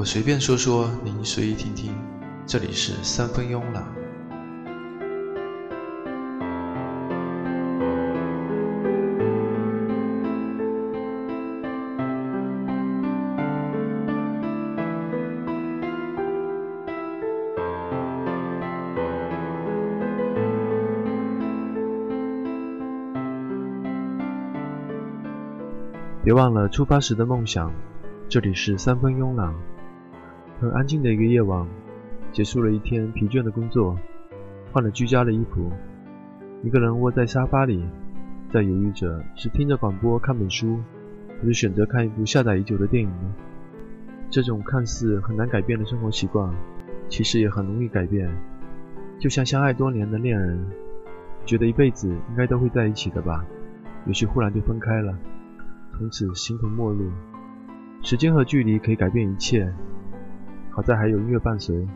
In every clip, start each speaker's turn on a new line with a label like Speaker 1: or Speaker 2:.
Speaker 1: 我随便说说，您随意听听。这里是三分慵懒。别忘了出发时的梦想。这里是三分慵懒。很安静的一个夜晚，结束了一天疲倦的工作，换了居家的衣服，一个人窝在沙发里，在犹豫着是听着广播看本书，还是选择看一部下载已久的电影呢？这种看似很难改变的生活习惯，其实也很容易改变。就像相爱多年的恋人，觉得一辈子应该都会在一起的吧，也许忽然就分开了。从此形同陌路，时间和距离可以改变一切。好在还有音乐伴随，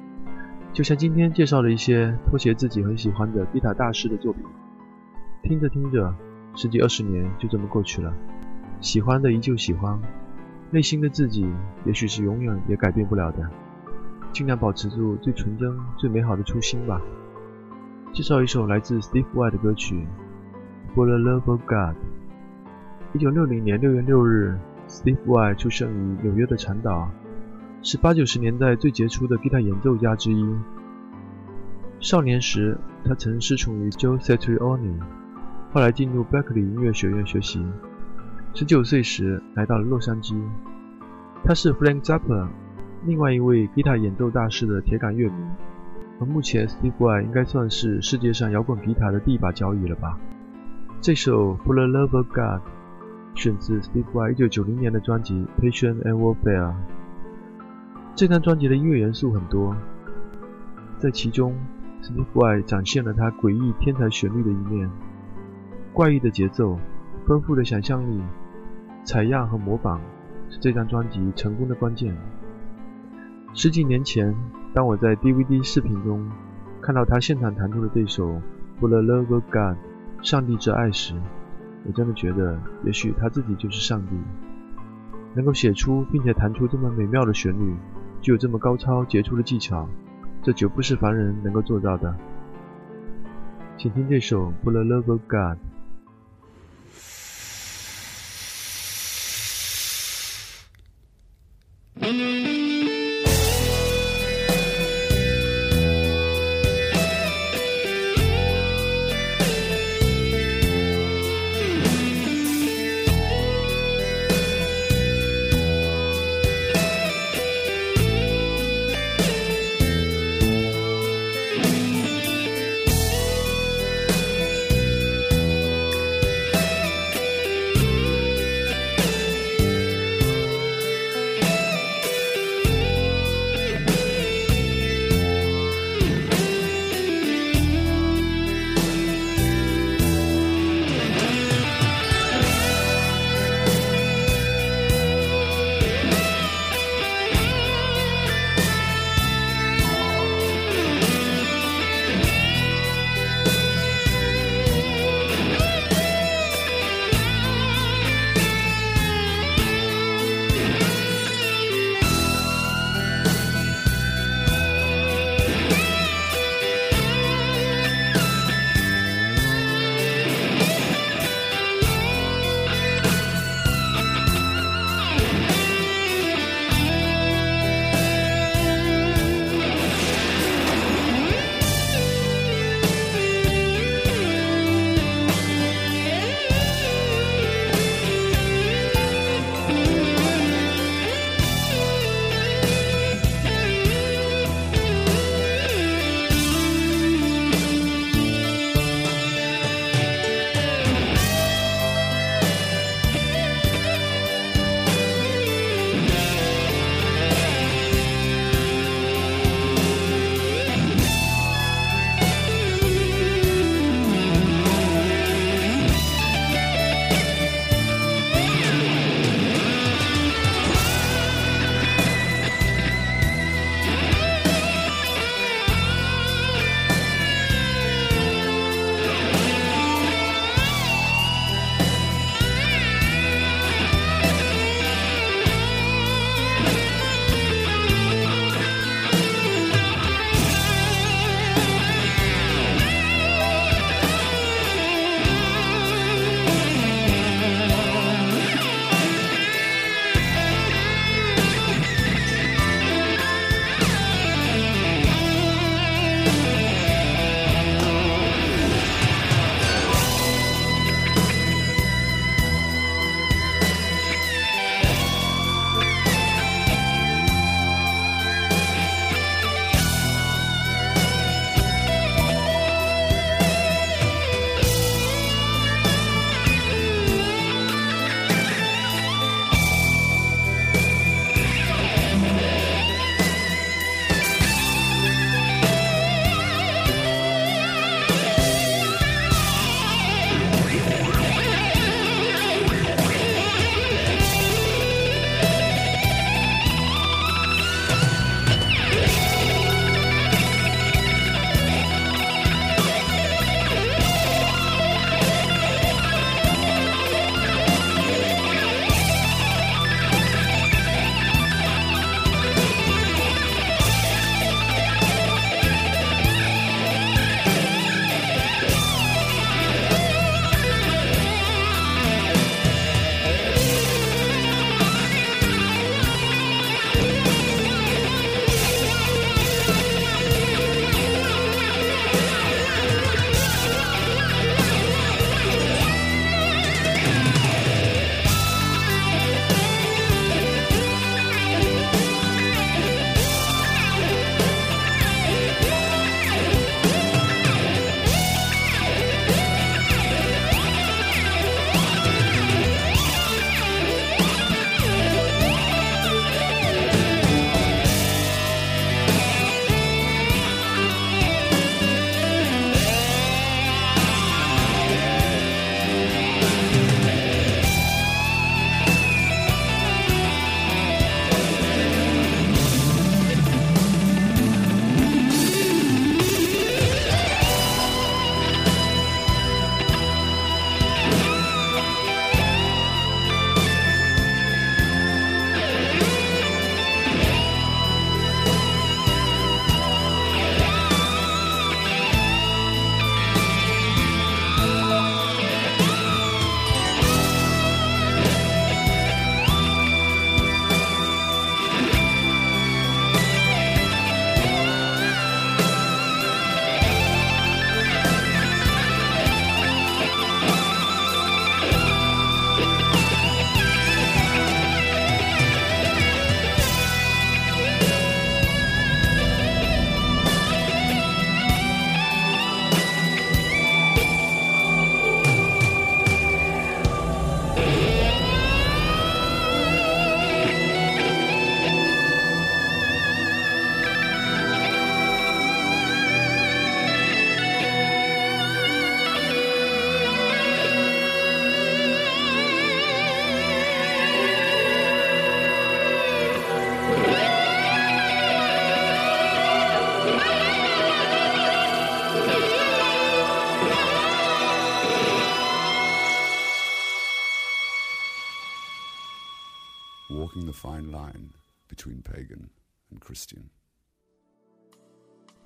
Speaker 1: 就像今天介绍的一些拖鞋自己很喜欢的吉他大师的作品。听着听着，十几二十年就这么过去了，喜欢的依旧喜欢，内心的自己也许是永远也改变不了的。尽量保持住最纯真、最美好的初心吧。介绍一首来自 Steve Why 的歌曲《For the Love of God》。一九六零年六月六日，Steve Why 出生于纽约的长岛，是八九十年代最杰出的吉他演奏家之一。少年时，他曾师从于 Joe Satriani，后来进入 Berkeley 音乐学院学习。十九岁时，来到了洛杉矶。他是 Frank Zappa，另外一位吉他演奏大师的铁杆乐迷。而目前，Steve Vai 应该算是世界上摇滚吉他的第一把交椅了吧？这首《For the Love of God》。选自 Steve Vai 1990年的专辑《Passion and Warfare》。这张专辑的音乐元素很多，在其中，Steve Vai 展现了他诡异天才旋律的一面。怪异的节奏、丰富的想象力、采样和模仿，是这张专辑成功的关键。十几年前，当我在 DVD 视频中看到他现场弹出的这首《For the Love of God》（上帝之爱）时，我真的觉得，也许他自己就是上帝，能够写出并且弹出这么美妙的旋律，具有这么高超杰出的技巧，这绝不是凡人能够做到的。请听这首《For the Love of God》。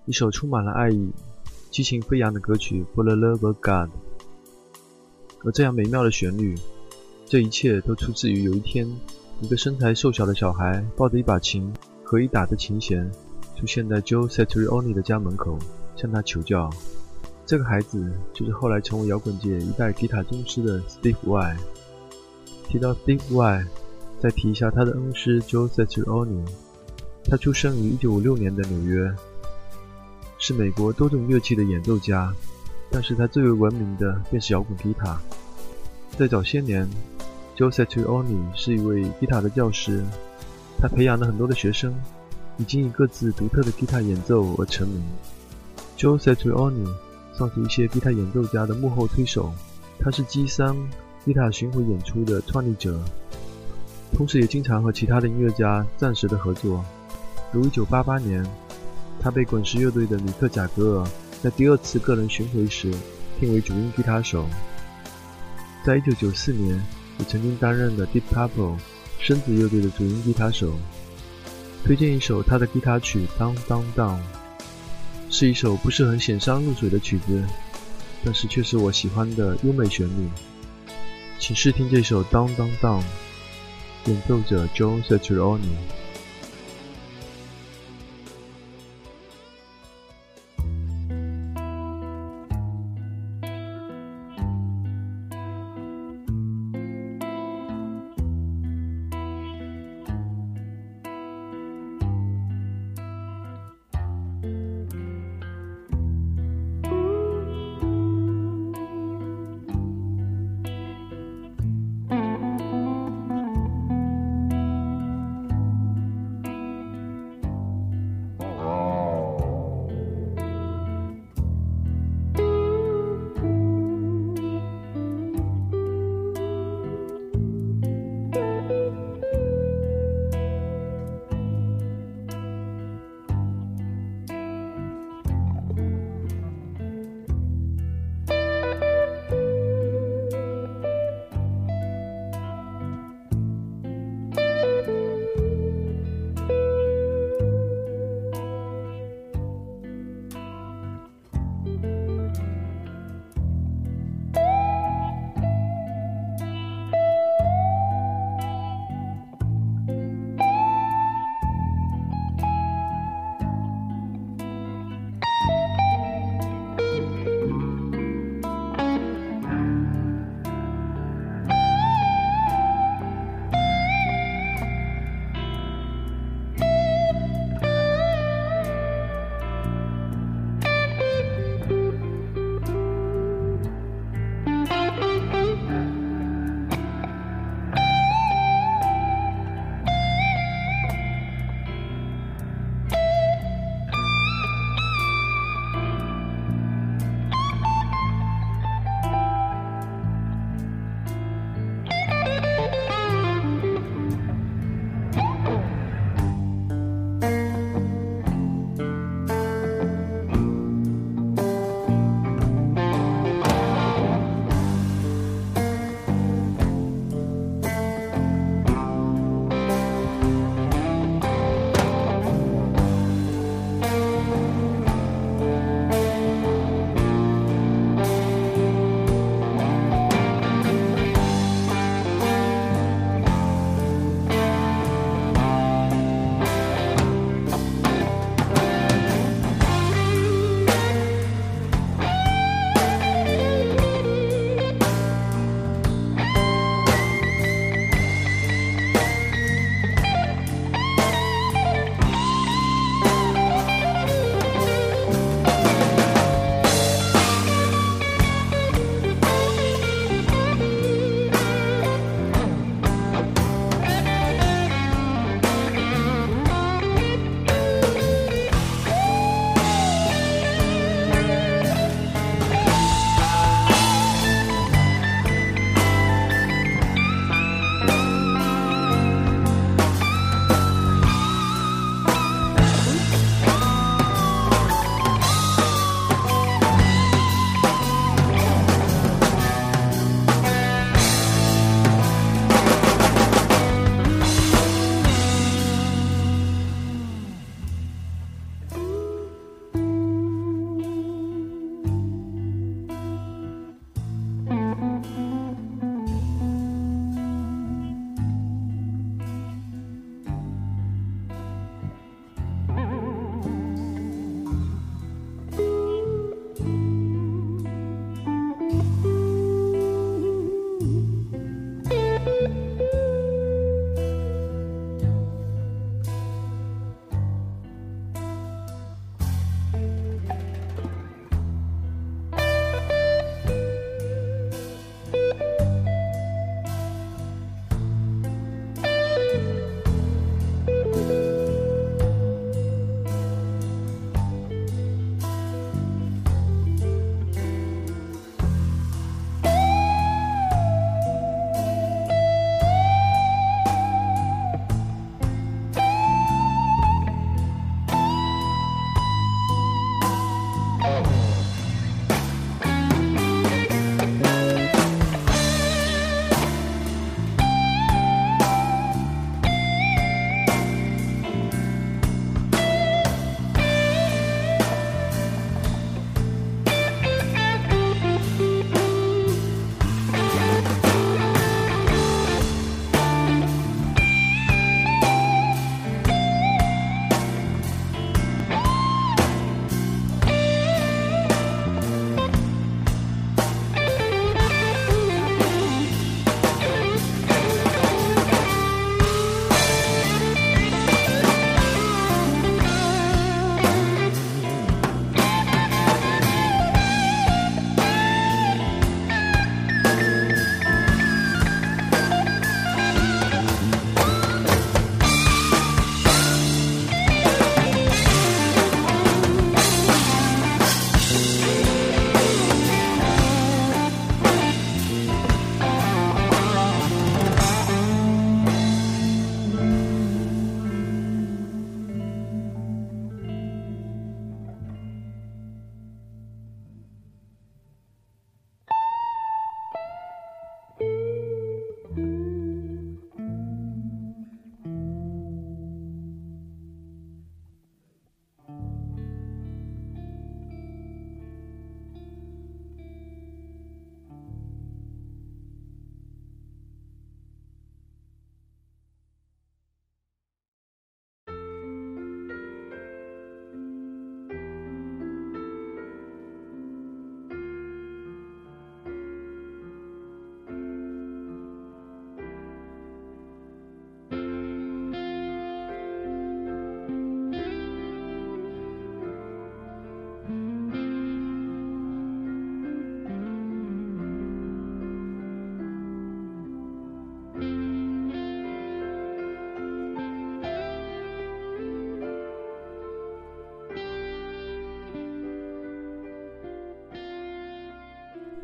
Speaker 1: 一首充满了爱意、激情飞扬的歌曲《For the Love of God》，而这样美妙的旋律，这一切都出自于有一天，一个身材瘦小的小孩抱着一把琴和一打的琴弦，出现在 Joe Satriani 的家门口，向他求教。这个孩子就是后来成为摇滚界一代吉他宗师的 Steve Y。提到 Steve Y，再提一下他的恩师 Joe Satriani。他出生于1956年的纽约，是美国多种乐器的演奏家，但是他最为闻名的便是摇滚吉他。在早些年 josetrioni 是一位吉他的教师，他培养了很多的学生，已经以各自独特的吉他演奏而成名。josetrioni。算是一些吉他演奏家的幕后推手，他是 G 三吉他巡回演出的创立者，同时也经常和其他的音乐家暂时的合作。如1988年，他被滚石乐队的米克贾格尔在第二次个人巡回时聘为主音吉他手。在1994年，也曾经担任的 Deep Purple 生子乐队的主音吉他手。推荐一首他的吉他曲《Down Down Down》。是一首不是很显山露水的曲子，但是却是我喜欢的优美旋律。请试听这首《Down Down Down》，演奏者 Joe Satriani。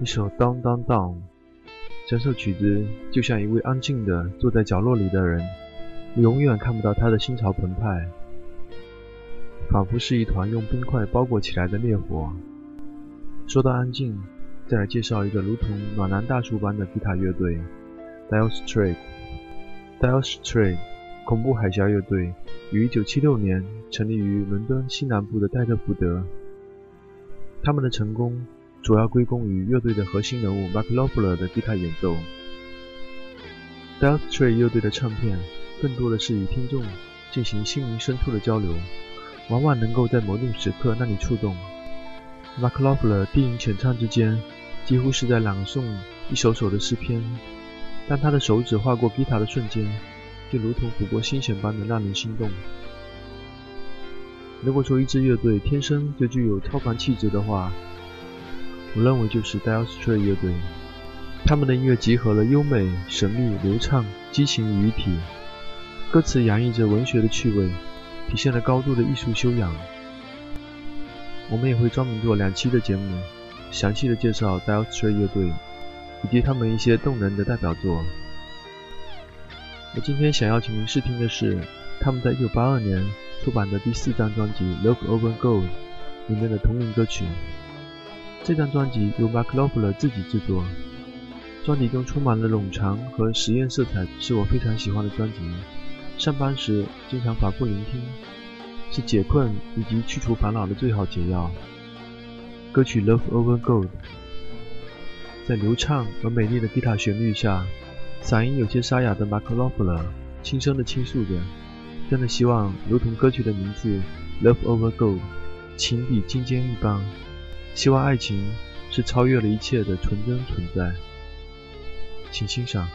Speaker 1: 一首《Down Down Down》，整首曲子就像一位安静的坐在角落里的人，你永远看不到他的心潮澎湃，仿佛是一团用冰块包裹起来的烈火。说到安静，再来介绍一个如同暖男大叔般的吉他乐队 ——Dire Straits。Dire Straits 恐怖海峡乐队于1976年成立于伦敦西南部的戴特福德。他们的成功主要归功于乐队的核心人物 Mark Knopfler 的吉他演奏。Dire Straits 乐队的唱片更多的是与听众进行心灵深处的交流，往往能够在某种时刻让你触动。Mark Knopfler 低吟浅唱之间，几乎是在朗诵一首首的诗篇。当他的手指划过吉他的瞬间，就如同抚过心弦般的让人心动。如果说一支乐队天生就具有超凡气质的话，我认为就是 d i r e s t r a i t 乐队。他们的音乐集合了优美、神秘、流畅、激情于一体，歌词洋溢着文学的趣味，体现了高度的艺术修养。我们也会专门做两期的节目，详细的介绍 d i r e s t r a i t 乐队以及他们一些动人的代表作。我今天想要请您试听的是他们在1982年出版的第四张专辑《Look Over Gold》里面的同名歌曲。这张专辑由 Mark Knopfler 自己制作，专辑中充满了冗长和实验色彩，是我非常喜欢的专辑。上班时经常反复聆听。是解困以及去除烦恼的最好解药。歌曲《Love Over Gold》在流畅而美丽的吉他旋律下，嗓音有些沙哑的 Mark Knopfler 轻声地倾诉着：“真的希望，如同歌曲的名字《Love Over Gold》，情比金坚一般。希望爱情是超越了一切的纯真存在。”请欣赏。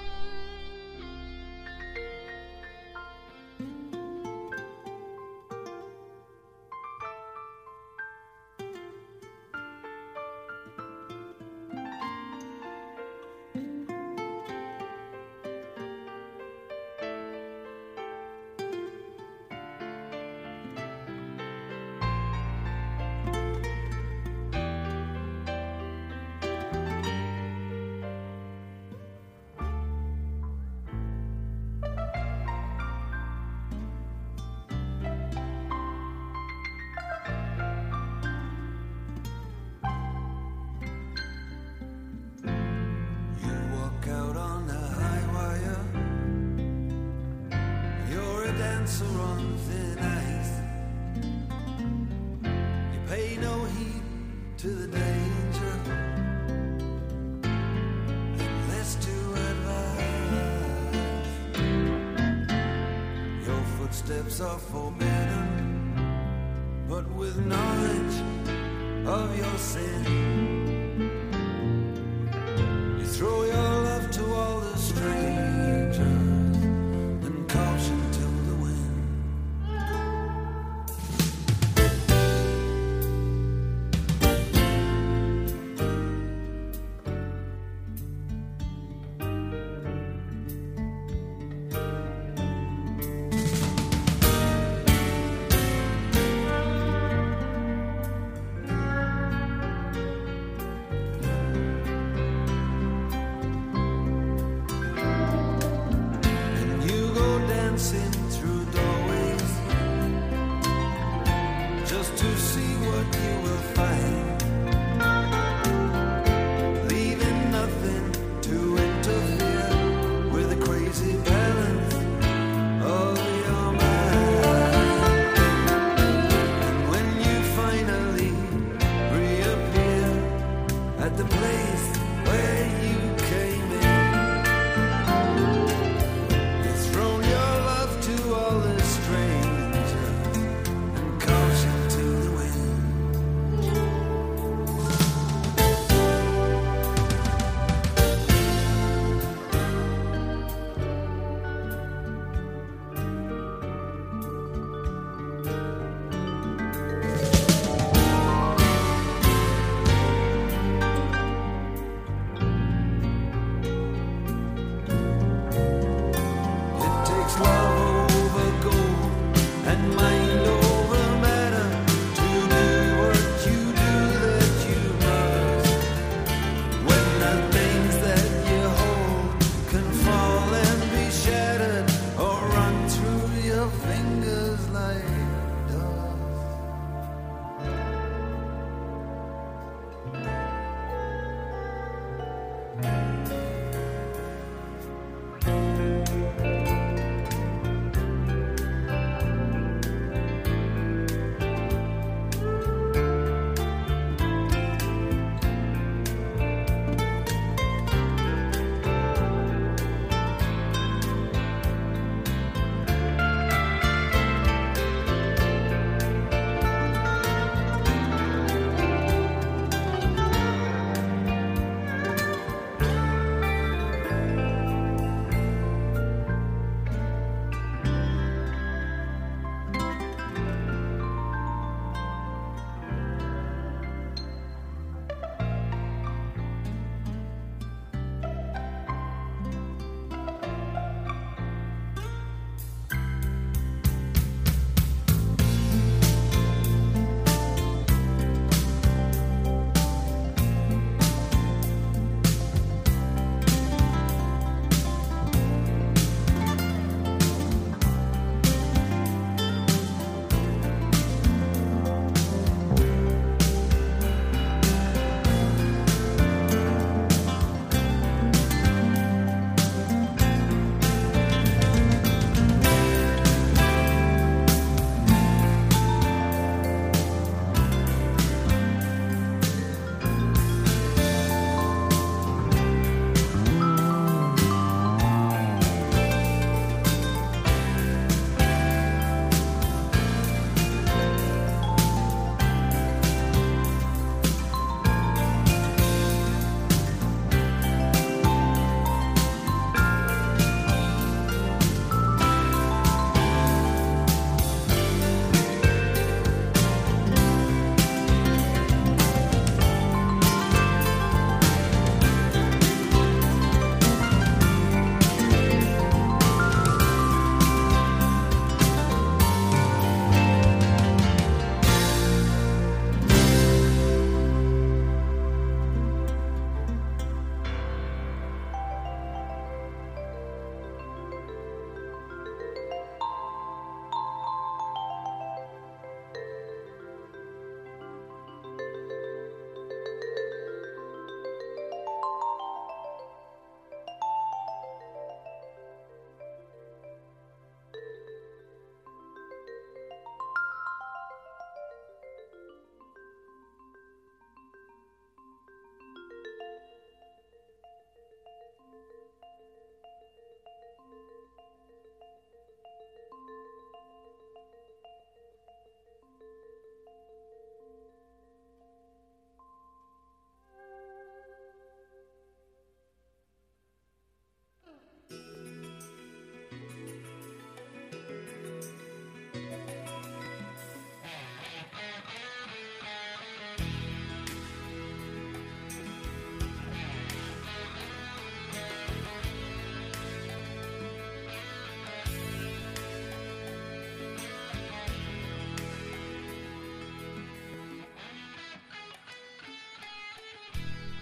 Speaker 2: nights are on thin ice. You pay no heed to the danger, unless to advise. Your footsteps are forbidden, but with knowledge of your sins.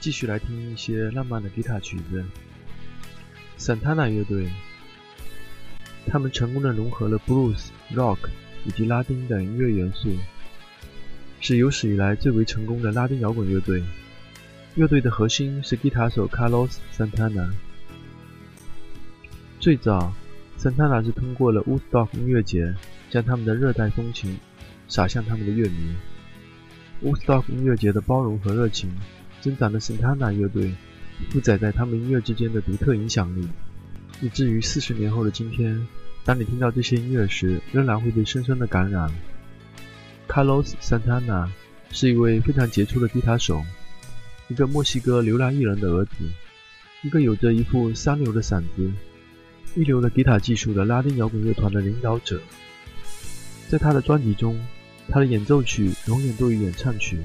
Speaker 1: 继续来听一些浪漫的吉他曲子。Santana 乐队，他们成功的融合了 blues、rock 以及拉丁等音乐元素，是有史以来最为成功的拉丁摇滚乐队。乐队的核心是吉他手 Carlos Santana。最早，Santana 是通过了 Woodstock 音乐节，将他们的热带风情洒向他们的乐迷。Woodstock 音乐节的包容和热情，增长的 Santana 乐队负载在他们音乐之间的独特影响力，以至于四十年后的今天，当你听到这些音乐时，仍然会被深深的感染。Carlos Santana 是一位非常杰出的吉他手。一个墨西哥流浪艺人的儿子，一个有着一副三流的嗓子、一流的吉他技术的拉丁摇滚乐团的领导者。在他的专辑中，他的演奏曲永远多于演唱曲。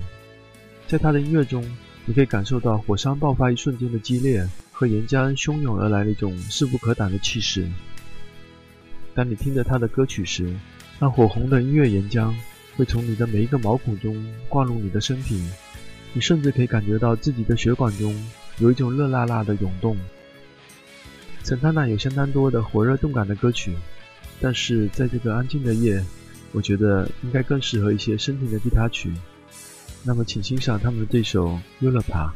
Speaker 1: 在他的音乐中，你可以感受到火山爆发一瞬间的激烈和岩浆汹涌而来的一种势不可挡的气势。当你听着他的歌曲时，那火红的音乐岩浆会从你的每一个毛孔中灌入你的身体。你甚至可以感觉到自己的血管中有一种热辣辣的涌动。圣塔纳有相当多的火热动感的歌曲，但是在这个安静的夜，我觉得应该更适合一些深情的吉他曲。那么，请欣赏他们的对手《Ulaa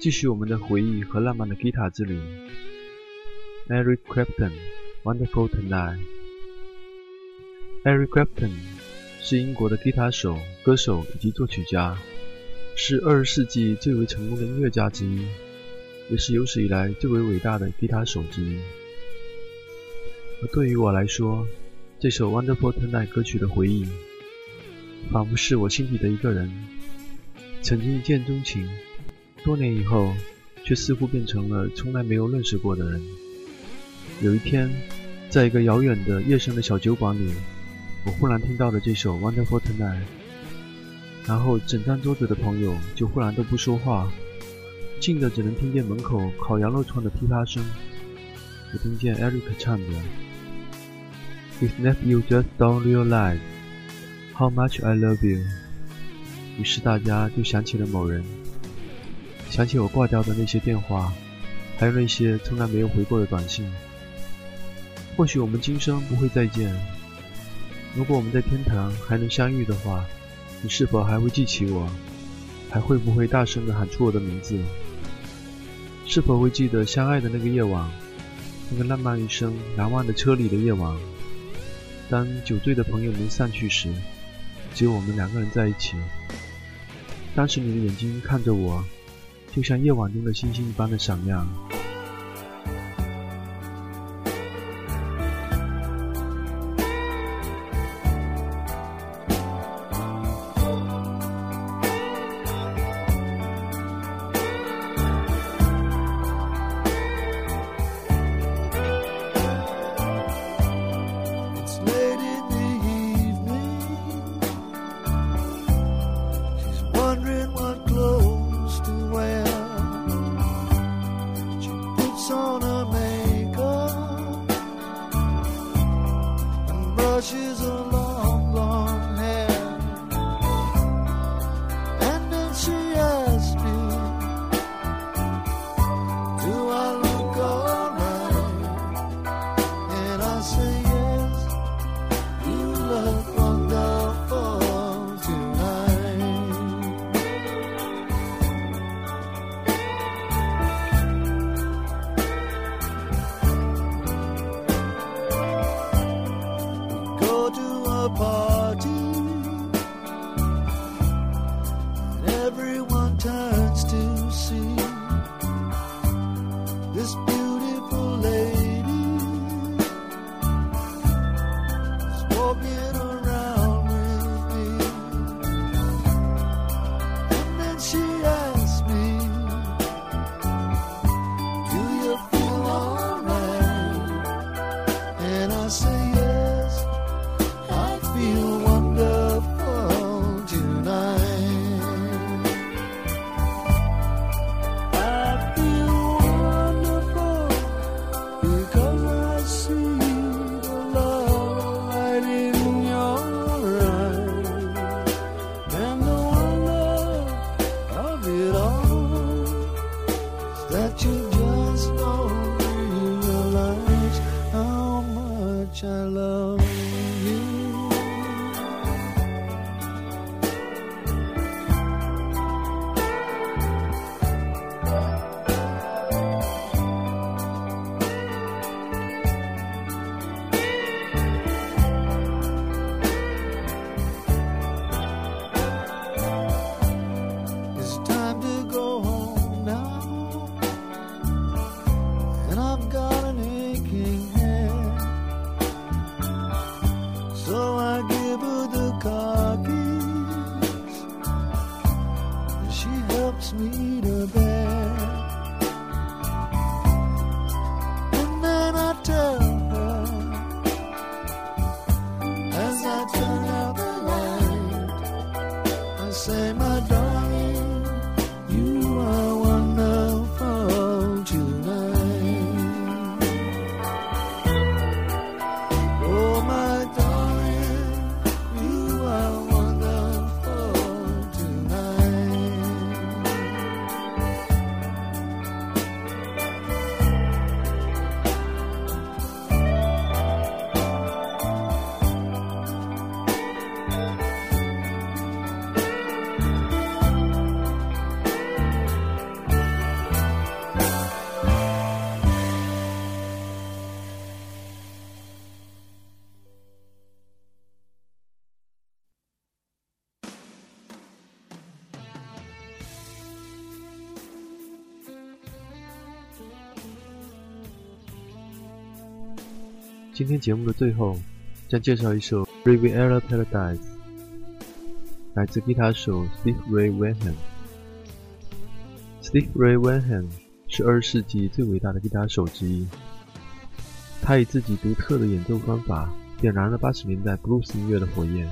Speaker 1: 继续我们的回忆和浪漫的吉他之旅。Eric Clapton，《Wonderful Tonight》。Eric Clapton 是英国的吉他手、歌手以及作曲家，是二十世纪最为成功的音乐家之一，也是有史以来最为伟大的吉他手之一。而对于我来说，这首《Wonderful Tonight》歌曲的回忆，仿佛是我心底的一个人，曾经一见钟情，多年以后，却似乎变成了从来没有认识过的人。有一天，在一个遥远的夜深的小酒馆里，我忽然听到了这首《Wonderful Tonight》，然后整张桌子的朋友就忽然都不说话，静的只能听见门口烤羊肉串的噼啪声。我听见 Eric 唱的：“If n e v you just don't realize how much I love you。”于是大家就想起了某人，想起我挂掉的那些电话，还有那些从来没有回过的短信。或许我们今生不会再见。如果我们在天堂还能相遇的话，你是否还会记起我？还会不会大声地喊出我的名字？是否会记得相爱的那个夜晚，那个浪漫一生难忘的车里的夜晚？当酒醉的朋友们散去时，只有我们两个人在一起。当时你的眼睛看着我，就像夜晚中的星星一般的闪亮。今天节目的最后，将介绍一首《Riviera Paradise》，来自吉他手 Steve Ray Vaughan。Steve Ray Vaughan 是二十世纪最伟大的吉他手之一，他以自己独特的演奏方法点燃了八十年代 blues 音乐的火焰。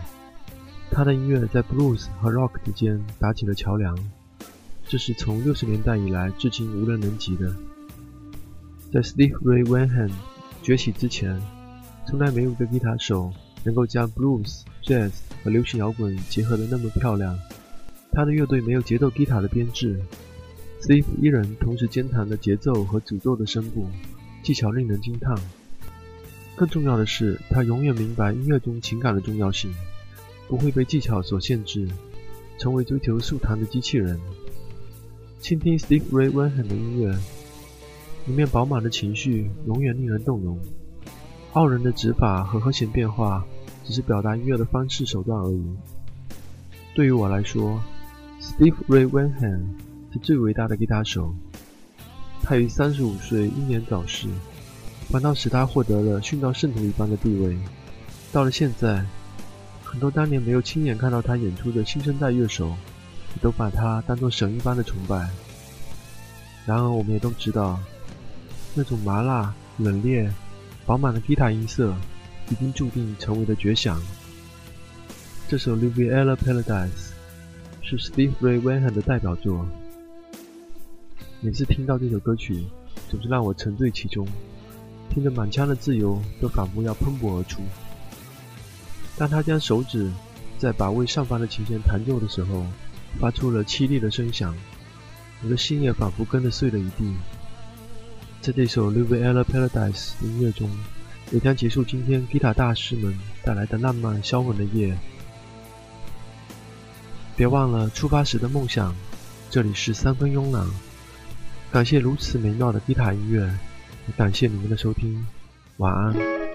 Speaker 1: 他的音乐在 blues 和 rock 之间搭起了桥梁，这是从六十年代以来至今无人能及的。在 Steve Ray Vaughan 崛起之前，从来没有一个吉他手能够将 blues、jazz 和流行摇滚结合得那么漂亮。他的乐队没有节奏吉他的编制，Steve 一人同时兼弹的节奏和诅咒的声部，技巧令人惊叹。更重要的是，他永远明白音乐中情感的重要性，不会被技巧所限制，成为追求速弹的机器人。倾听 Steve Ray Vaughan 的音乐。里面饱满的情绪永远令人动容，傲人的指法和和弦变化只是表达音乐的方式手段而已。对于我来说，Steve Ray Vaughan 是最伟大的吉他手。他于三十五岁英年早逝，反倒使他获得了殉道圣徒一般的地位。到了现在，很多当年没有亲眼看到他演出的新生代乐手，也都把他当作神一般的崇拜。然而，我们也都知道。那种麻辣、冷冽、饱满的吉他音色，已经注定成为了绝响。这首《Riviera Paradise》是 Steve Ray Vaughan 的代表作。每次听到这首歌曲，总是让我沉醉其中，听着满腔的自由都仿佛要喷薄而出。当他将手指在把位上方的琴弦弹奏的时候，发出了凄厉的声响，我的心也仿佛跟着碎了一地。在这首《Livella Paradise》音乐中，也将结束今天吉他大师们带来的浪漫销魂的夜。别忘了出发时的梦想。这里是三分慵懒，感谢如此美妙的吉他音乐，也感谢你们的收听。晚安。